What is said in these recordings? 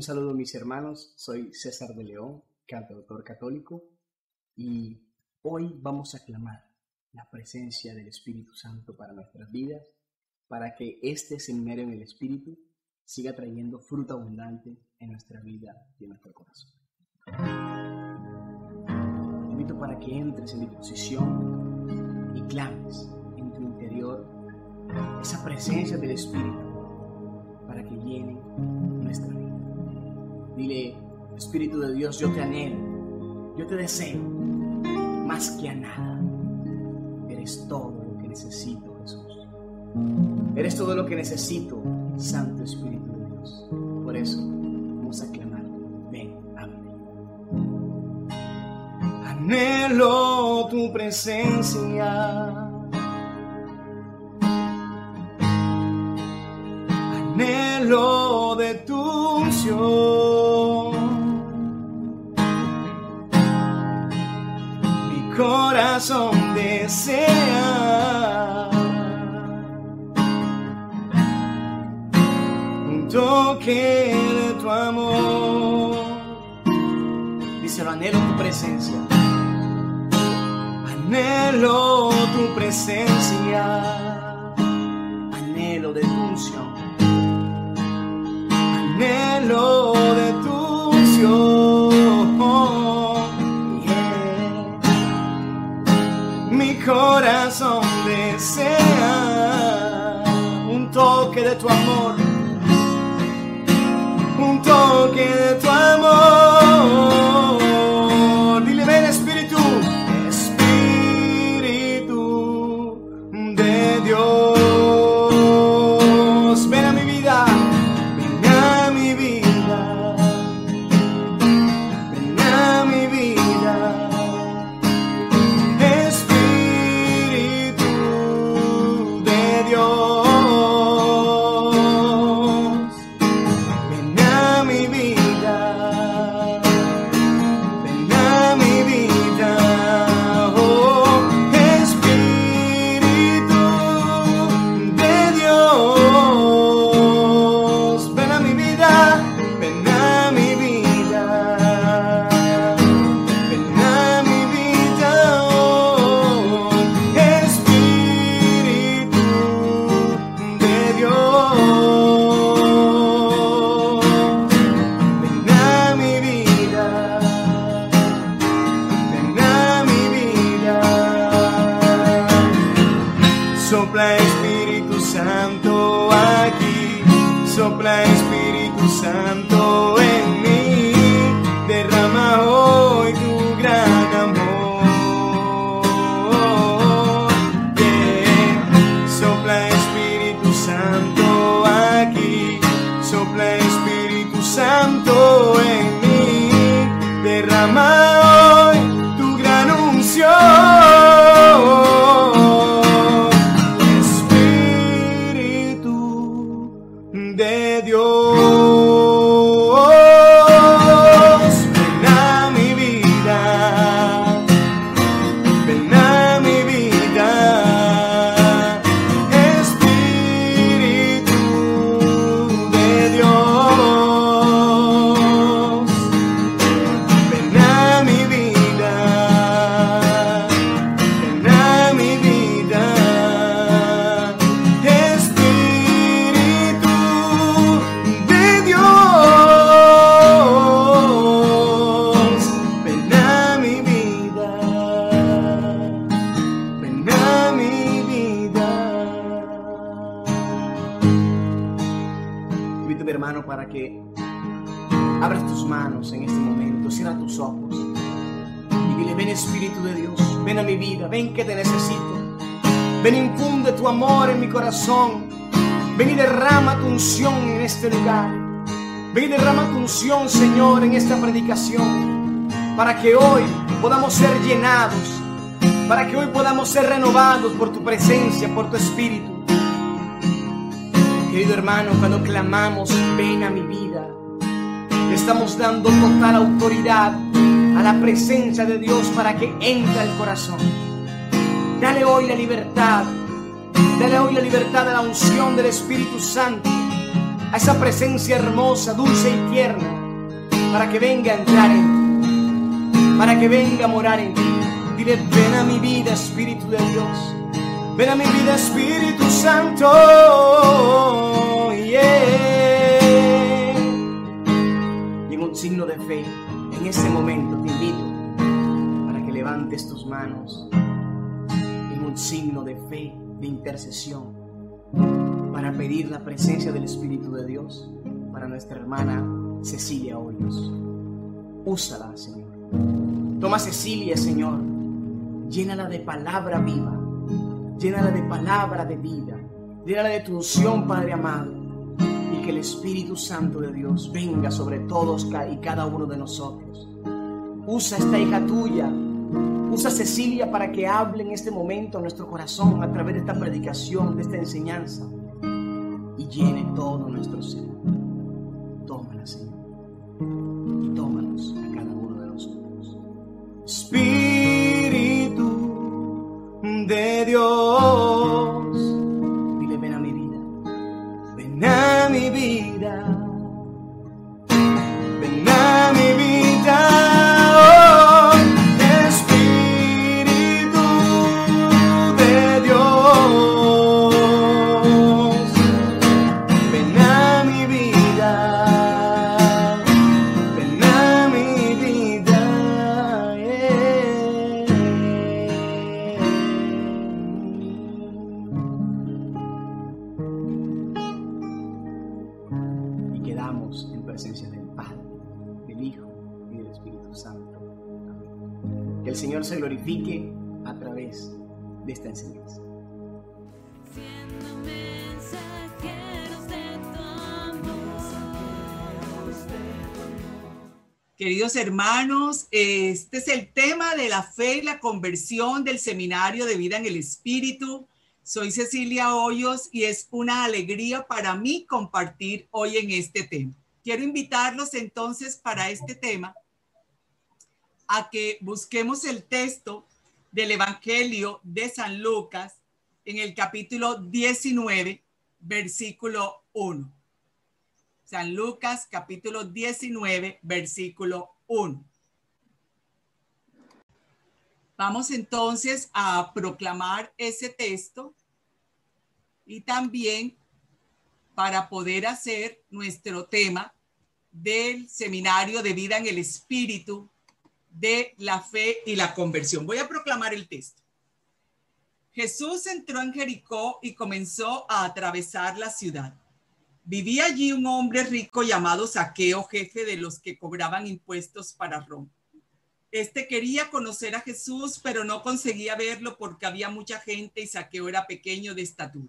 Un saludo mis hermanos, soy César de León, cantautor católico, y hoy vamos a clamar la presencia del Espíritu Santo para nuestras vidas, para que este seminario en el Espíritu siga trayendo fruto abundante en nuestra vida y en nuestro corazón. Te invito para que entres en disposición y clames en tu interior esa presencia del Espíritu para que llene nuestra vida. Dile, Espíritu de Dios, yo te anhelo, yo te deseo más que a nada. Eres todo lo que necesito, Jesús. Eres todo lo que necesito, Santo Espíritu de Dios. Por eso vamos a clamar, ven mí. Anhelo tu presencia. Anhelo de tu unción. Desea un toque de tu amor. Díselo, anhelo tu presencia. Anhelo tu presencia. Sopla Espíritu Santo aquí, sopla Espíritu Santo en mí, derrama hoy tu gran amor. Yeah. Sopla Espíritu Santo aquí, sopla Espíritu Santo en mí, derrama corazón. Ven y derrama tu unción en este lugar. Ven y derrama tu unción, Señor, en esta predicación. Para que hoy podamos ser llenados. Para que hoy podamos ser renovados por tu presencia, por tu espíritu. Querido hermano, cuando clamamos, ven a mi vida. Estamos dando total autoridad a la presencia de Dios para que entre al corazón. Dale hoy la libertad. Dale hoy la libertad a la unción del Espíritu Santo a esa presencia hermosa, dulce y tierna, para que venga a entrar en ti, para que venga a morar en ti. Dile, ven a mi vida, Espíritu de Dios. Ven a mi vida, Espíritu Santo. Y en un signo de fe, en ese momento te invito para que levantes tus manos en un signo de fe, de intercesión, para pedir la presencia del Espíritu de Dios para nuestra hermana Cecilia Hoyos. Úsala, Señor. Toma Cecilia, Señor. Llénala de palabra viva Llénala de palabra de vida. Llénala de tu unción, Padre amado. Y que el Espíritu Santo de Dios venga sobre todos y cada uno de nosotros. Usa esta hija tuya. Usa Cecilia para que hable en este momento a nuestro corazón a través de esta predicación, de esta enseñanza. Y llene todo nuestro ser. Queridos hermanos, este es el tema de la fe y la conversión del Seminario de Vida en el Espíritu. Soy Cecilia Hoyos y es una alegría para mí compartir hoy en este tema. Quiero invitarlos entonces para este tema a que busquemos el texto del Evangelio de San Lucas en el capítulo 19, versículo 1. San Lucas, capítulo 19, versículo 1. Vamos entonces a proclamar ese texto y también para poder hacer nuestro tema del seminario de vida en el Espíritu de la fe y la conversión. Voy a proclamar el texto. Jesús entró en Jericó y comenzó a atravesar la ciudad. Vivía allí un hombre rico llamado Saqueo, jefe de los que cobraban impuestos para Roma. Este quería conocer a Jesús, pero no conseguía verlo porque había mucha gente y Saqueo era pequeño de estatura.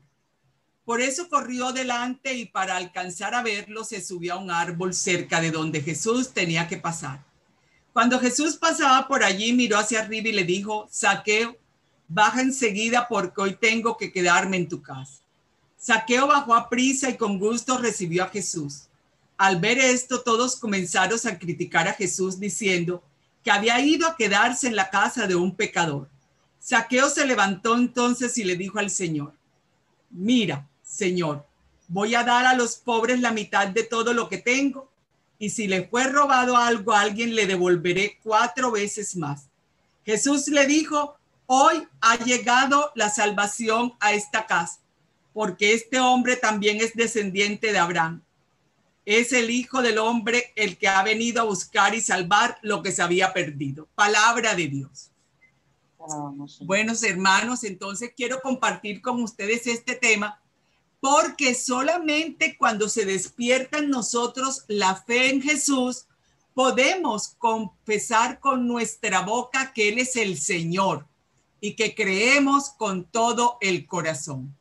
Por eso corrió delante y para alcanzar a verlo se subió a un árbol cerca de donde Jesús tenía que pasar. Cuando Jesús pasaba por allí, miró hacia arriba y le dijo, Saqueo, baja enseguida porque hoy tengo que quedarme en tu casa. Saqueo bajó a prisa y con gusto recibió a Jesús. Al ver esto, todos comenzaron a criticar a Jesús diciendo que había ido a quedarse en la casa de un pecador. Saqueo se levantó entonces y le dijo al Señor, mira, Señor, voy a dar a los pobres la mitad de todo lo que tengo y si le fue robado algo a alguien, le devolveré cuatro veces más. Jesús le dijo, hoy ha llegado la salvación a esta casa, porque este hombre también es descendiente de Abraham. Es el Hijo del Hombre el que ha venido a buscar y salvar lo que se había perdido. Palabra de Dios. Buenos hermanos, entonces quiero compartir con ustedes este tema porque solamente cuando se despierta en nosotros la fe en Jesús, podemos confesar con nuestra boca que Él es el Señor y que creemos con todo el corazón.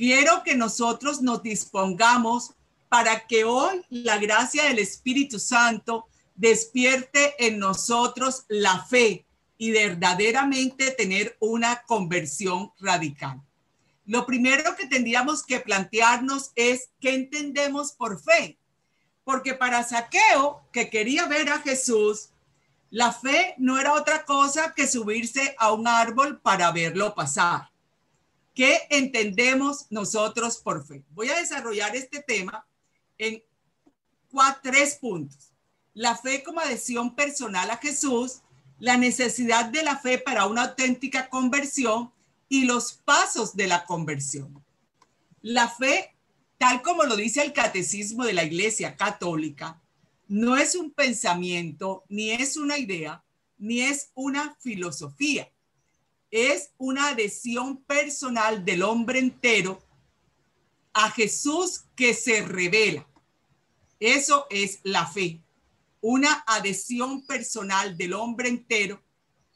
Quiero que nosotros nos dispongamos para que hoy la gracia del Espíritu Santo despierte en nosotros la fe y verdaderamente tener una conversión radical. Lo primero que tendríamos que plantearnos es qué entendemos por fe. Porque para Saqueo, que quería ver a Jesús, la fe no era otra cosa que subirse a un árbol para verlo pasar. ¿Qué entendemos nosotros por fe? Voy a desarrollar este tema en cuatro, tres puntos. La fe como adhesión personal a Jesús, la necesidad de la fe para una auténtica conversión y los pasos de la conversión. La fe, tal como lo dice el catecismo de la Iglesia Católica, no es un pensamiento, ni es una idea, ni es una filosofía. Es una adhesión personal del hombre entero a Jesús que se revela. Eso es la fe. Una adhesión personal del hombre entero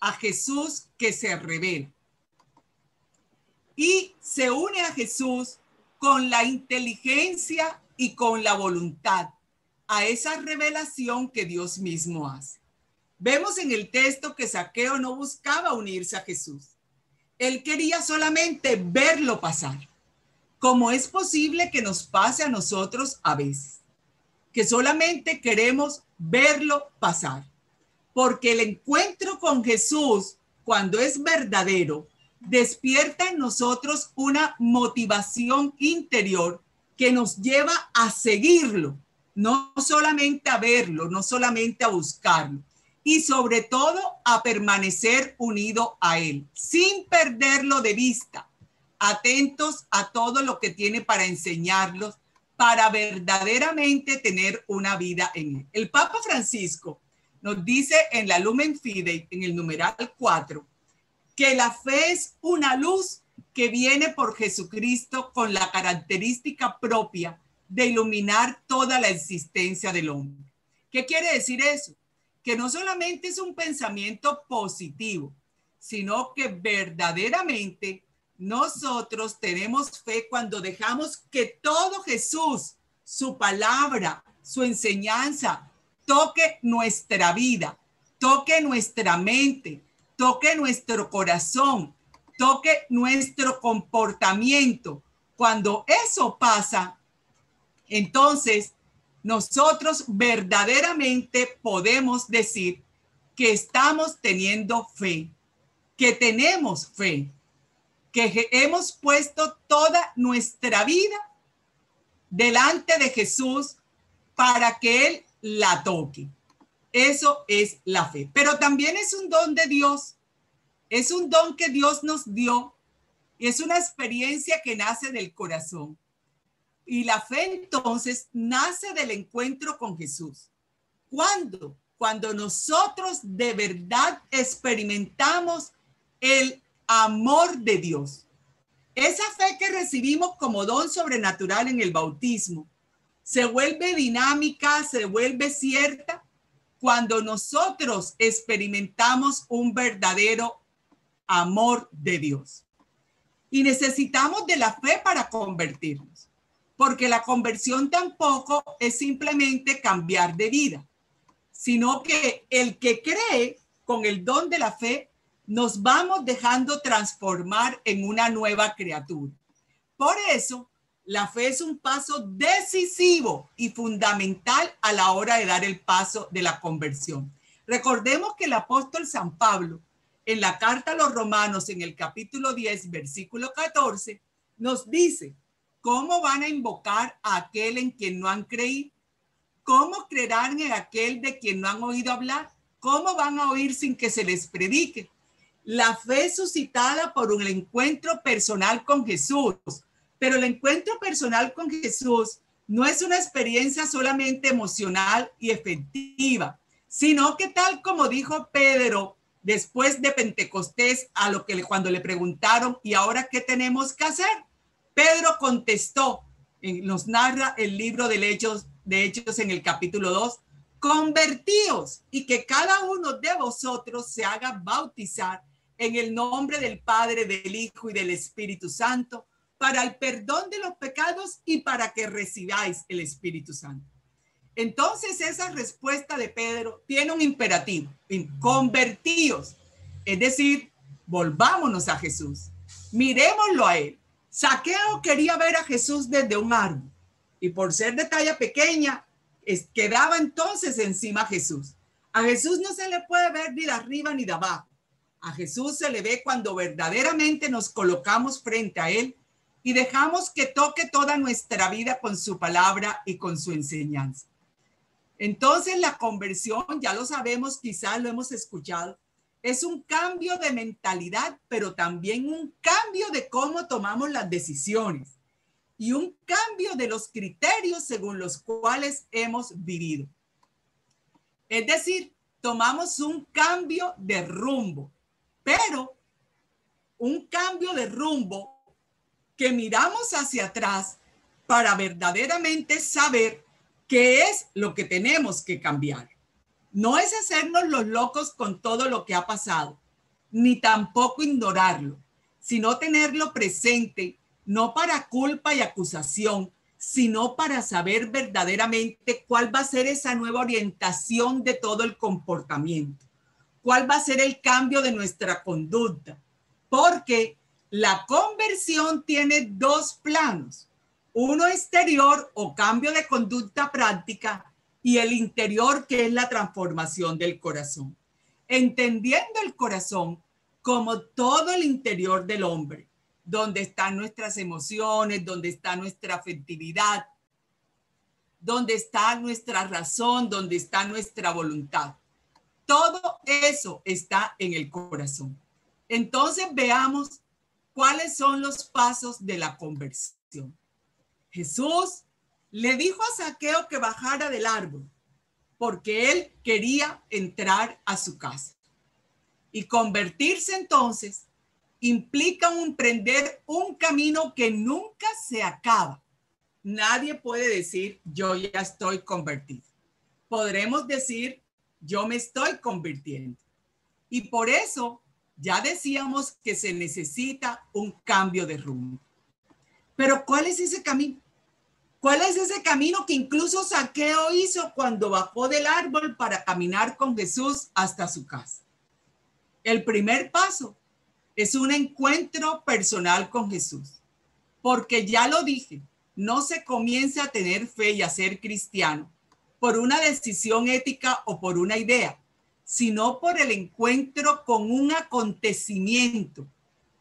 a Jesús que se revela. Y se une a Jesús con la inteligencia y con la voluntad a esa revelación que Dios mismo hace. Vemos en el texto que Saqueo no buscaba unirse a Jesús. Él quería solamente verlo pasar, como es posible que nos pase a nosotros a veces, que solamente queremos verlo pasar, porque el encuentro con Jesús, cuando es verdadero, despierta en nosotros una motivación interior que nos lleva a seguirlo, no solamente a verlo, no solamente a buscarlo, y sobre todo a permanecer unido a Él, sin perderlo de vista, atentos a todo lo que tiene para enseñarlos, para verdaderamente tener una vida en Él. El Papa Francisco nos dice en la Lumen Fidei, en el numeral 4, que la fe es una luz que viene por Jesucristo con la característica propia de iluminar toda la existencia del hombre. ¿Qué quiere decir eso? Que no solamente es un pensamiento positivo, sino que verdaderamente nosotros tenemos fe cuando dejamos que todo Jesús, su palabra, su enseñanza, toque nuestra vida, toque nuestra mente, toque nuestro corazón, toque nuestro comportamiento. Cuando eso pasa, entonces nosotros verdaderamente podemos decir que estamos teniendo fe, que tenemos fe, que hemos puesto toda nuestra vida delante de Jesús para que Él la toque. Eso es la fe. Pero también es un don de Dios. Es un don que Dios nos dio. Y es una experiencia que nace del corazón. Y la fe entonces nace del encuentro con Jesús. ¿Cuándo? Cuando nosotros de verdad experimentamos el amor de Dios. Esa fe que recibimos como don sobrenatural en el bautismo se vuelve dinámica, se vuelve cierta cuando nosotros experimentamos un verdadero amor de Dios. Y necesitamos de la fe para convertirnos, porque la conversión tampoco es simplemente cambiar de vida, sino que el que cree con el don de la fe, nos vamos dejando transformar en una nueva criatura. Por eso, la fe es un paso decisivo y fundamental a la hora de dar el paso de la conversión. Recordemos que el apóstol San Pablo, en la carta a los romanos, en el capítulo 10, versículo 14, nos dice, ¿cómo van a invocar a aquel en quien no han creído? ¿Cómo creerán en aquel de quien no han oído hablar? ¿Cómo van a oír sin que se les predique? La fe suscitada por un encuentro personal con Jesús pero el encuentro personal con Jesús no es una experiencia solamente emocional y efectiva, sino que tal como dijo Pedro después de Pentecostés a lo que cuando le preguntaron, ¿y ahora qué tenemos que hacer? Pedro contestó, nos narra el libro de Hechos, de Hechos en el capítulo 2, convertíos y que cada uno de vosotros se haga bautizar en el nombre del Padre, del Hijo y del Espíritu Santo para el perdón de los pecados y para que recibáis el Espíritu Santo. Entonces esa respuesta de Pedro tiene un imperativo, convertíos, es decir, volvámonos a Jesús, miremoslo a Él. Saqueo quería ver a Jesús desde un árbol y por ser de talla pequeña, quedaba entonces encima Jesús. A Jesús no se le puede ver ni de arriba ni de abajo. A Jesús se le ve cuando verdaderamente nos colocamos frente a Él y dejamos que toque toda nuestra vida con su palabra y con su enseñanza. Entonces la conversión, ya lo sabemos, quizás lo hemos escuchado, es un cambio de mentalidad, pero también un cambio de cómo tomamos las decisiones y un cambio de los criterios según los cuales hemos vivido. Es decir, tomamos un cambio de rumbo, pero un cambio de rumbo que miramos hacia atrás para verdaderamente saber qué es lo que tenemos que cambiar. No es hacernos los locos con todo lo que ha pasado, ni tampoco ignorarlo, sino tenerlo presente, no para culpa y acusación, sino para saber verdaderamente cuál va a ser esa nueva orientación de todo el comportamiento, cuál va a ser el cambio de nuestra conducta, porque la conversión tiene dos planos, uno exterior o cambio de conducta práctica y el interior que es la transformación del corazón. Entendiendo el corazón como todo el interior del hombre, donde están nuestras emociones, donde está nuestra afectividad, donde está nuestra razón, donde está nuestra voluntad. Todo eso está en el corazón. Entonces veamos cuáles son los pasos de la conversión. Jesús le dijo a Saqueo que bajara del árbol porque él quería entrar a su casa. Y convertirse entonces implica emprender un camino que nunca se acaba. Nadie puede decir, yo ya estoy convertido. Podremos decir, yo me estoy convirtiendo. Y por eso ya decíamos que se necesita un cambio de rumbo. Pero ¿cuál es ese camino? ¿Cuál es ese camino que incluso Saqueo hizo cuando bajó del árbol para caminar con Jesús hasta su casa? El primer paso es un encuentro personal con Jesús. Porque ya lo dije, no se comienza a tener fe y a ser cristiano por una decisión ética o por una idea, sino por el encuentro con un acontecimiento.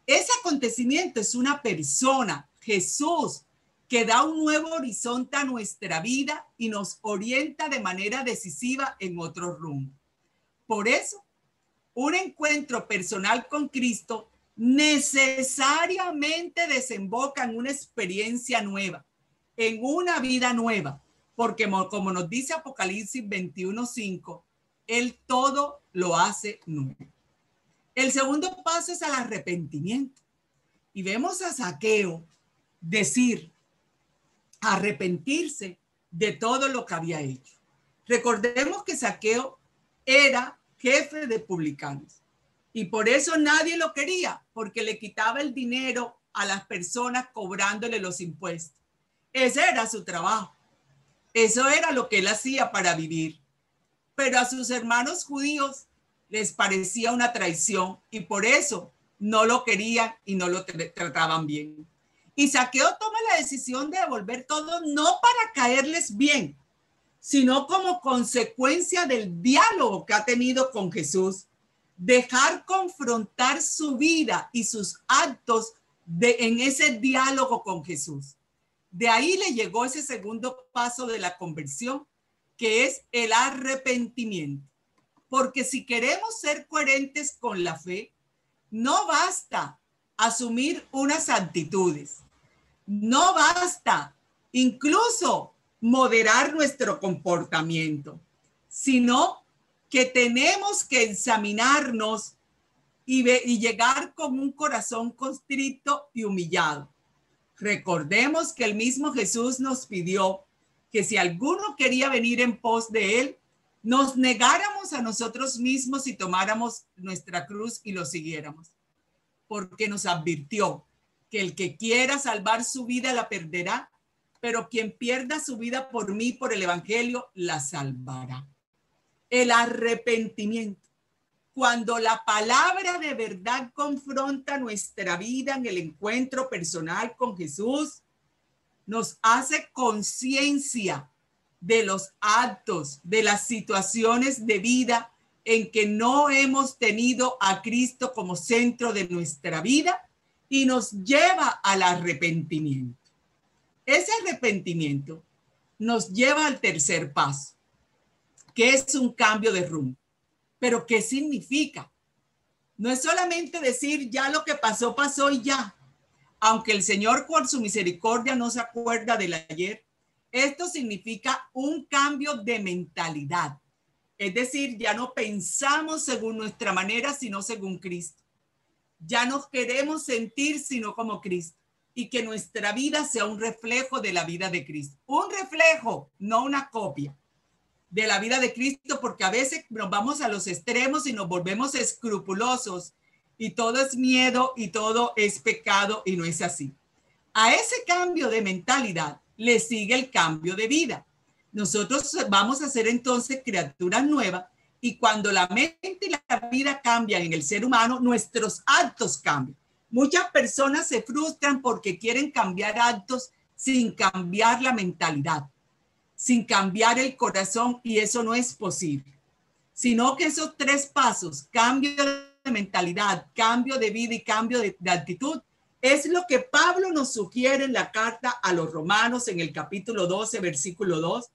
Ese acontecimiento es una persona, Jesús, que da un nuevo horizonte a nuestra vida y nos orienta de manera decisiva en otro rumbo. Por eso, un encuentro personal con Cristo necesariamente desemboca en una experiencia nueva, en una vida nueva, porque como nos dice Apocalipsis 21:5, Él todo lo hace nuevo. El segundo paso es al arrepentimiento. Y vemos a Saqueo decir, arrepentirse de todo lo que había hecho. Recordemos que Saqueo era jefe de publicanos. Y por eso nadie lo quería, porque le quitaba el dinero a las personas cobrándole los impuestos. Ese era su trabajo. Eso era lo que él hacía para vivir. Pero a sus hermanos judíos les parecía una traición y por eso no lo querían y no lo trataban bien. Y Saqueo toma la decisión de devolver todo no para caerles bien, sino como consecuencia del diálogo que ha tenido con Jesús. Dejar confrontar su vida y sus actos de, en ese diálogo con Jesús. De ahí le llegó ese segundo paso de la conversión, que es el arrepentimiento. Porque si queremos ser coherentes con la fe, no basta asumir unas actitudes. No basta incluso moderar nuestro comportamiento, sino que tenemos que examinarnos y, llegar con un corazón constrito y humillado. Recordemos que el mismo Jesús nos pidió que si alguno quería venir en pos de él, nos negáramos a nosotros mismos y tomáramos nuestra cruz y lo siguiéramos, porque nos advirtió que el que quiera salvar su vida la perderá, pero quien pierda su vida por mí, por el Evangelio, la salvará. El arrepentimiento. Cuando la palabra de verdad confronta nuestra vida en el encuentro personal con Jesús, nos hace conciencia de los actos, de las situaciones de vida en que no hemos tenido a Cristo como centro de nuestra vida y nos lleva al arrepentimiento. Ese arrepentimiento nos lleva al tercer paso, que es un cambio de rumbo. Pero ¿qué significa? No es solamente decir ya lo que pasó, pasó y ya. Aunque el Señor por su misericordia no se acuerda del ayer, esto significa un cambio de mentalidad. Es decir, ya no pensamos según nuestra manera, sino según Cristo. Ya no queremos sentir sino como Cristo y que nuestra vida sea un reflejo de la vida de Cristo. Un reflejo, no una copia de la vida de Cristo, porque a veces nos vamos a los extremos y nos volvemos escrupulosos y todo es miedo y todo es pecado y no es así. A ese cambio de mentalidad le sigue el cambio de vida. Nosotros vamos a ser entonces criaturas nuevas y cuando la mente y la vida cambian en el ser humano, nuestros actos cambian. Muchas personas se frustran porque quieren cambiar actos sin cambiar la mentalidad, sin cambiar el corazón y eso no es posible. Sino que esos tres pasos, cambio de mentalidad, cambio de vida y cambio de, actitud, es lo que Pablo nos sugiere en la carta a los romanos en el capítulo 12, versículo 2,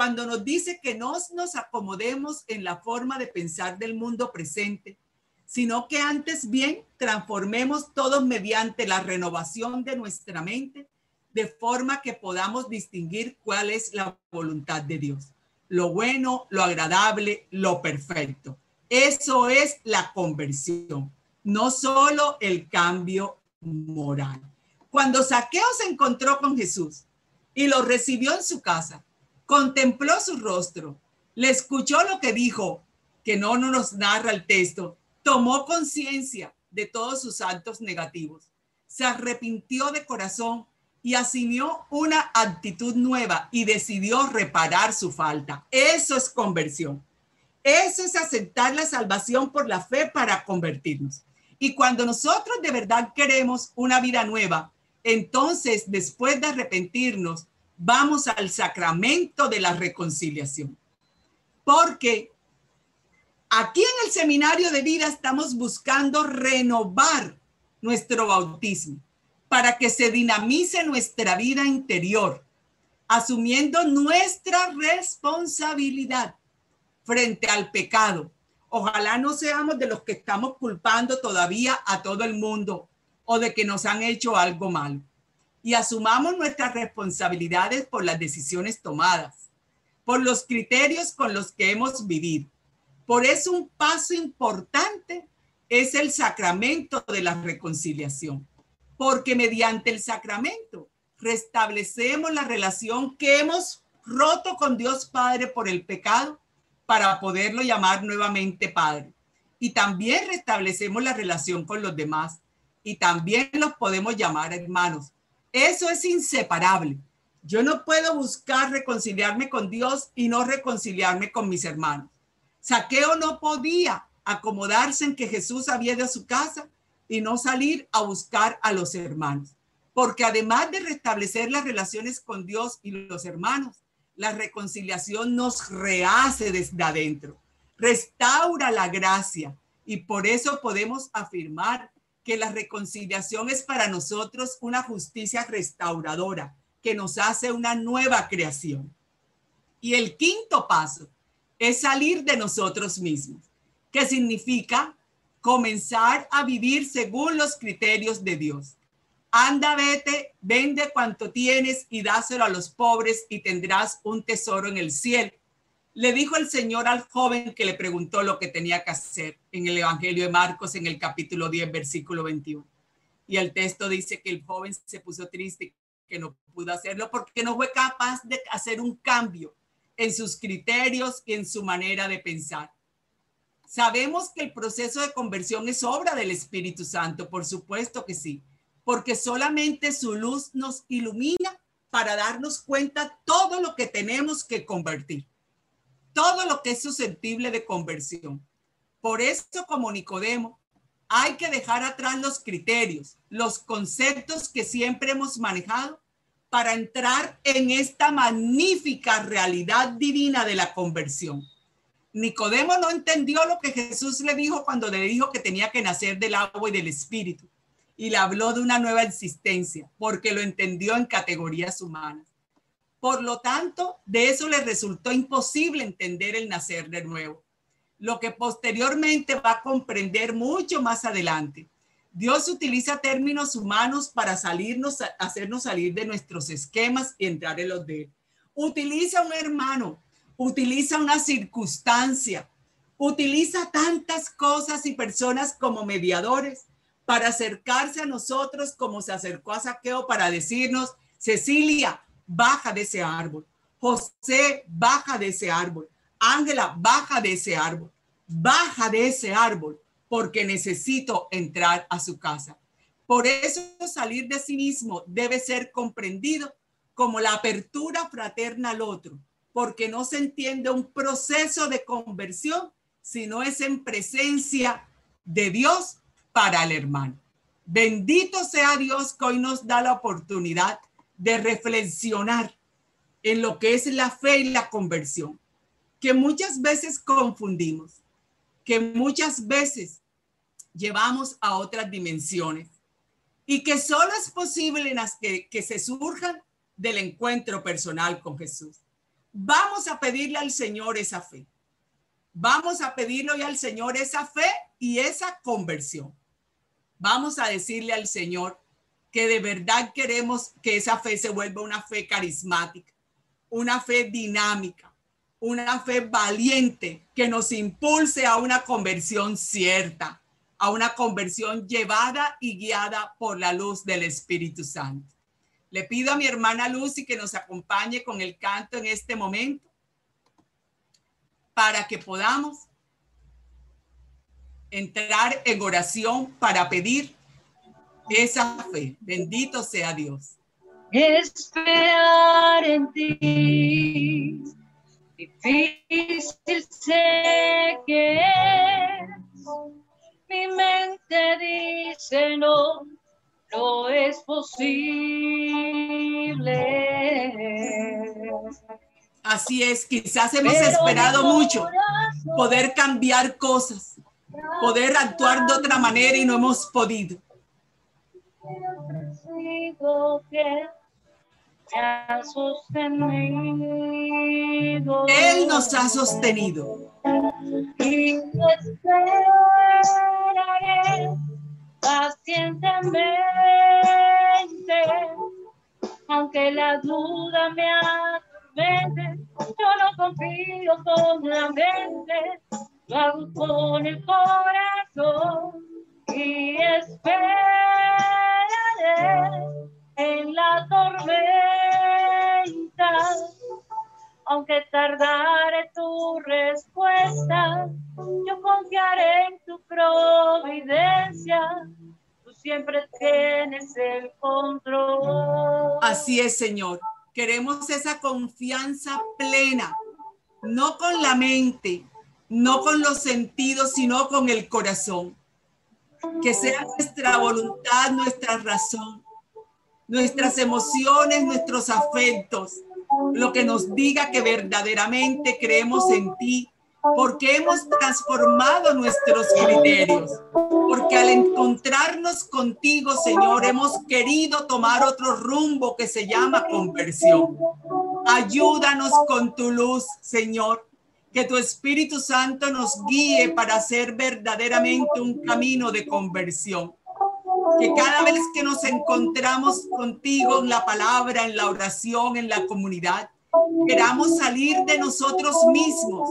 cuando nos dice que no nos acomodemos en la forma de pensar del mundo presente, sino que antes bien transformemos todos mediante la renovación de nuestra mente, de forma que podamos distinguir cuál es la voluntad de Dios, lo bueno, lo agradable, lo perfecto. Eso es la conversión, no solo el cambio moral. Cuando Saqueo se encontró con Jesús y lo recibió en su casa, contempló su rostro, le escuchó lo que dijo, que no nos narra el texto, tomó conciencia de todos sus actos negativos, se arrepintió de corazón y asumió una actitud nueva y decidió reparar su falta. Eso es conversión. Eso es aceptar la salvación por la fe para convertirnos. Y cuando nosotros de verdad queremos una vida nueva, entonces después de arrepentirnos, vamos al sacramento de la reconciliación. Porque aquí en el seminario de vida estamos buscando renovar nuestro bautismo para que se dinamice nuestra vida interior, asumiendo nuestra responsabilidad frente al pecado Ojalá no seamos de los que estamos culpando todavía a todo el mundo o de que nos han hecho algo malo. Y asumamos nuestras responsabilidades por las decisiones tomadas, por los criterios con los que hemos vivido. Por eso un paso importante es el sacramento de la reconciliación, porque mediante el sacramento restablecemos la relación que hemos roto con Dios Padre por el pecado para poderlo llamar nuevamente Padre. Y también restablecemos la relación con los demás y también los podemos llamar hermanos. Eso es inseparable. Yo no puedo buscar reconciliarme con Dios y no reconciliarme con mis hermanos. Saqueo no podía acomodarse en que Jesús había ido a su casa y no salir a buscar a los hermanos. Porque además de restablecer las relaciones con Dios y los hermanos, la reconciliación nos rehace desde adentro, restaura la gracia y por eso podemos afirmar que la reconciliación es para nosotros una justicia restauradora que nos hace una nueva creación. Y el quinto paso es salir de nosotros mismos, que significa comenzar a vivir según los criterios de Dios. Anda, vete, vende cuanto tienes y dáselo a los pobres y tendrás un tesoro en el cielo. Le dijo el Señor al joven que le preguntó lo que tenía que hacer en el Evangelio de Marcos en el capítulo 10, versículo 21. Y el texto dice que el joven se puso triste que no pudo hacerlo porque no fue capaz de hacer un cambio en sus criterios y en su manera de pensar. Sabemos que el proceso de conversión es obra del Espíritu Santo, por supuesto que sí, porque solamente su luz nos ilumina para darnos cuenta todo lo que tenemos que convertir, todo lo que es susceptible de conversión. Por eso, como Nicodemo, hay que dejar atrás los criterios, los conceptos que siempre hemos manejado para entrar en esta magnífica realidad divina de la conversión. Nicodemo no entendió lo que Jesús le dijo cuando le dijo que tenía que nacer del agua y del espíritu y le habló de una nueva existencia porque lo entendió en categorías humanas. Por lo tanto, de eso le resultó imposible entender el nacer de nuevo, lo que posteriormente va a comprender mucho más adelante. Dios utiliza términos humanos para salirnos, hacernos salir de nuestros esquemas y entrar en los de él. Utiliza un hermano, utiliza una circunstancia, utiliza tantas cosas y personas como mediadores para acercarse a nosotros como se acercó a Saqueo para decirnos, Cecilia, baja de ese árbol. José, baja de ese árbol. Ángela, baja de ese árbol. Baja de ese árbol porque necesito entrar a su casa. Por eso salir de sí mismo debe ser comprendido como la apertura fraterna al otro, porque no se entiende un proceso de conversión si no es en presencia de Dios para el hermano. Bendito sea Dios que hoy nos da la oportunidad de reflexionar en lo que es la fe y la conversión, que muchas veces confundimos, que muchas veces llevamos a otras dimensiones y que solo es posible en las que, que se surjan del encuentro personal con Jesús. Vamos a pedirle al Señor esa fe. Vamos a pedirle hoy al Señor esa fe y esa conversión. Vamos a decirle al Señor, que de verdad queremos que esa fe se vuelva una fe carismática, una fe dinámica, una fe valiente que nos impulse a una conversión cierta, a una conversión llevada y guiada por la luz del Espíritu Santo. Le pido a mi hermana Lucy que nos acompañe con el canto en este momento para que podamos entrar en oración para pedir esa fe. Bendito sea Dios. Esperar en ti, difícil sé que es. Mi mente dice no, no es posible. Así es, quizás hemos esperado mucho poder cambiar cosas, poder actuar de otra manera y no hemos podido que ha sostenido. Él nos ha sostenido. Y esperaré pacientemente, aunque la duda me atormente, yo no confío con la mente, lo hago con el corazón y espero en la tormenta, aunque tardare tu respuesta, yo confiaré en tu providencia. Tú siempre tienes el control. Así es, Señor. Queremos esa confianza plena, no con la mente, no con los sentidos, sino con el corazón que sea nuestra voluntad, nuestra razón, nuestras emociones, nuestros afectos, lo que nos diga que verdaderamente creemos en ti, porque hemos transformado nuestros criterios, porque al encontrarnos contigo, Señor, hemos querido tomar otro rumbo que se llama conversión. Ayúdanos con tu luz, Señor, que tu Espíritu Santo nos guíe para hacer verdaderamente un camino de conversión. Que cada vez que nos encontramos contigo en la palabra, en la oración, en la comunidad, queramos salir de nosotros mismos.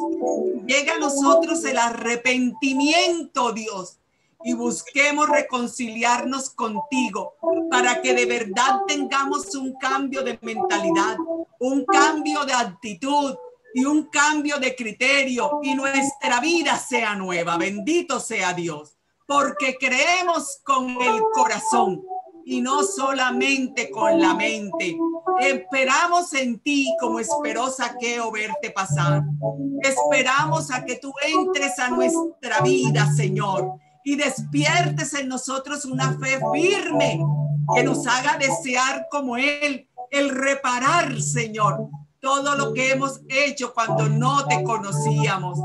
Llega a nosotros el arrepentimiento, Dios, y busquemos reconciliarnos contigo para que de verdad tengamos un cambio de mentalidad, un cambio de actitud, y un cambio de criterio y nuestra vida sea nueva. Bendito sea Dios, porque creemos con el corazón y no solamente con la mente. Esperamos en ti como esperó Saqueo verte pasar. Esperamos a que tú entres a nuestra vida, Señor, y despiertes en nosotros una fe firme que nos haga desear como Él, el reparar, Señor, todo lo que hemos hecho cuando no te conocíamos,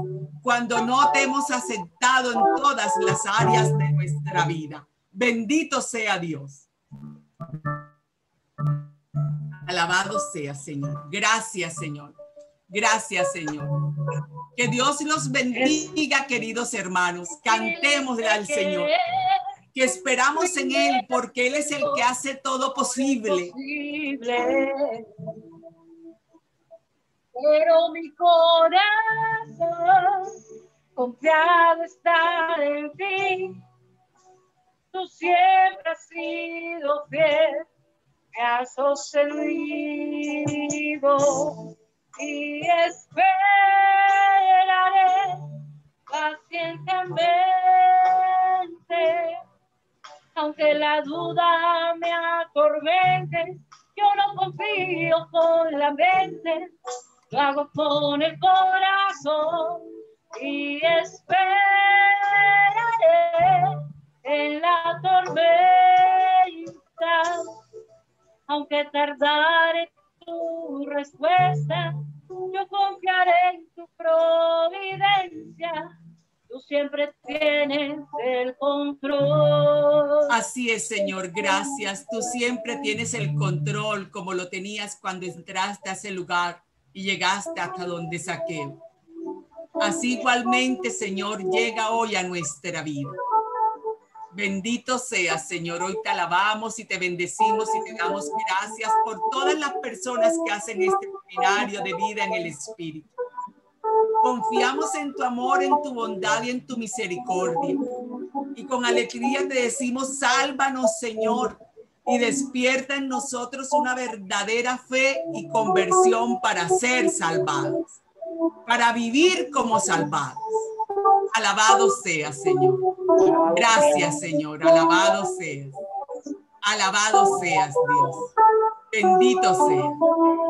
cuando no te hemos aceptado en todas las áreas de nuestra vida. Bendito sea Dios. Alabado sea, Señor. Gracias, Señor. Gracias, Señor. Que Dios los bendiga, queridos hermanos. Cantémosle al Señor. Que esperamos en Él porque Él es el que hace todo posible. Pero mi corazón confiado está en ti. Tú siempre has sido fiel, me has sostenido y esperaré pacientemente. Aunque la duda me atormente, yo no confío con la mente, lo hago con el corazón y esperaré en la tormenta, aunque tardare tu respuesta, yo confiaré en tu providencia. Tú siempre tienes el control. Así es, Señor, gracias. Tú siempre tienes el control como lo tenías cuando entraste a ese lugar y llegaste hasta donde saqueo. Así igualmente, Señor, llega hoy a nuestra vida. Bendito sea, Señor. Hoy te alabamos y te bendecimos y te damos gracias por todas las personas que hacen este seminario de vida en el Espíritu. Confiamos en tu amor, en tu bondad y en tu misericordia. Y con alegría te decimos, sálvanos, Señor, y despierta en nosotros una verdadera fe y conversión para ser salvados, para vivir como salvados. Alabado sea, Señor. Gracias, Señor. Alabado seas. Alabado seas, Dios. Bendito sea.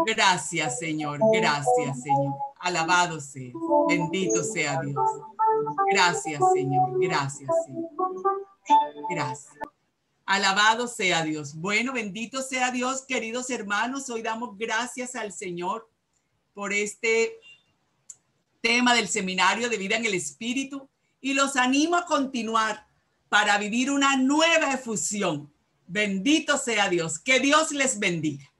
Gracias, Señor. Gracias, Señor. Alabado seas. Bendito sea Dios. Gracias, Señor. Gracias, Señor. Gracias. Alabado sea Dios. Bueno, bendito sea Dios, queridos hermanos. Hoy damos gracias al Señor por este tema del seminario de vida en el Espíritu y los animo a continuar para vivir una nueva efusión. Bendito sea Dios. Que Dios les bendiga.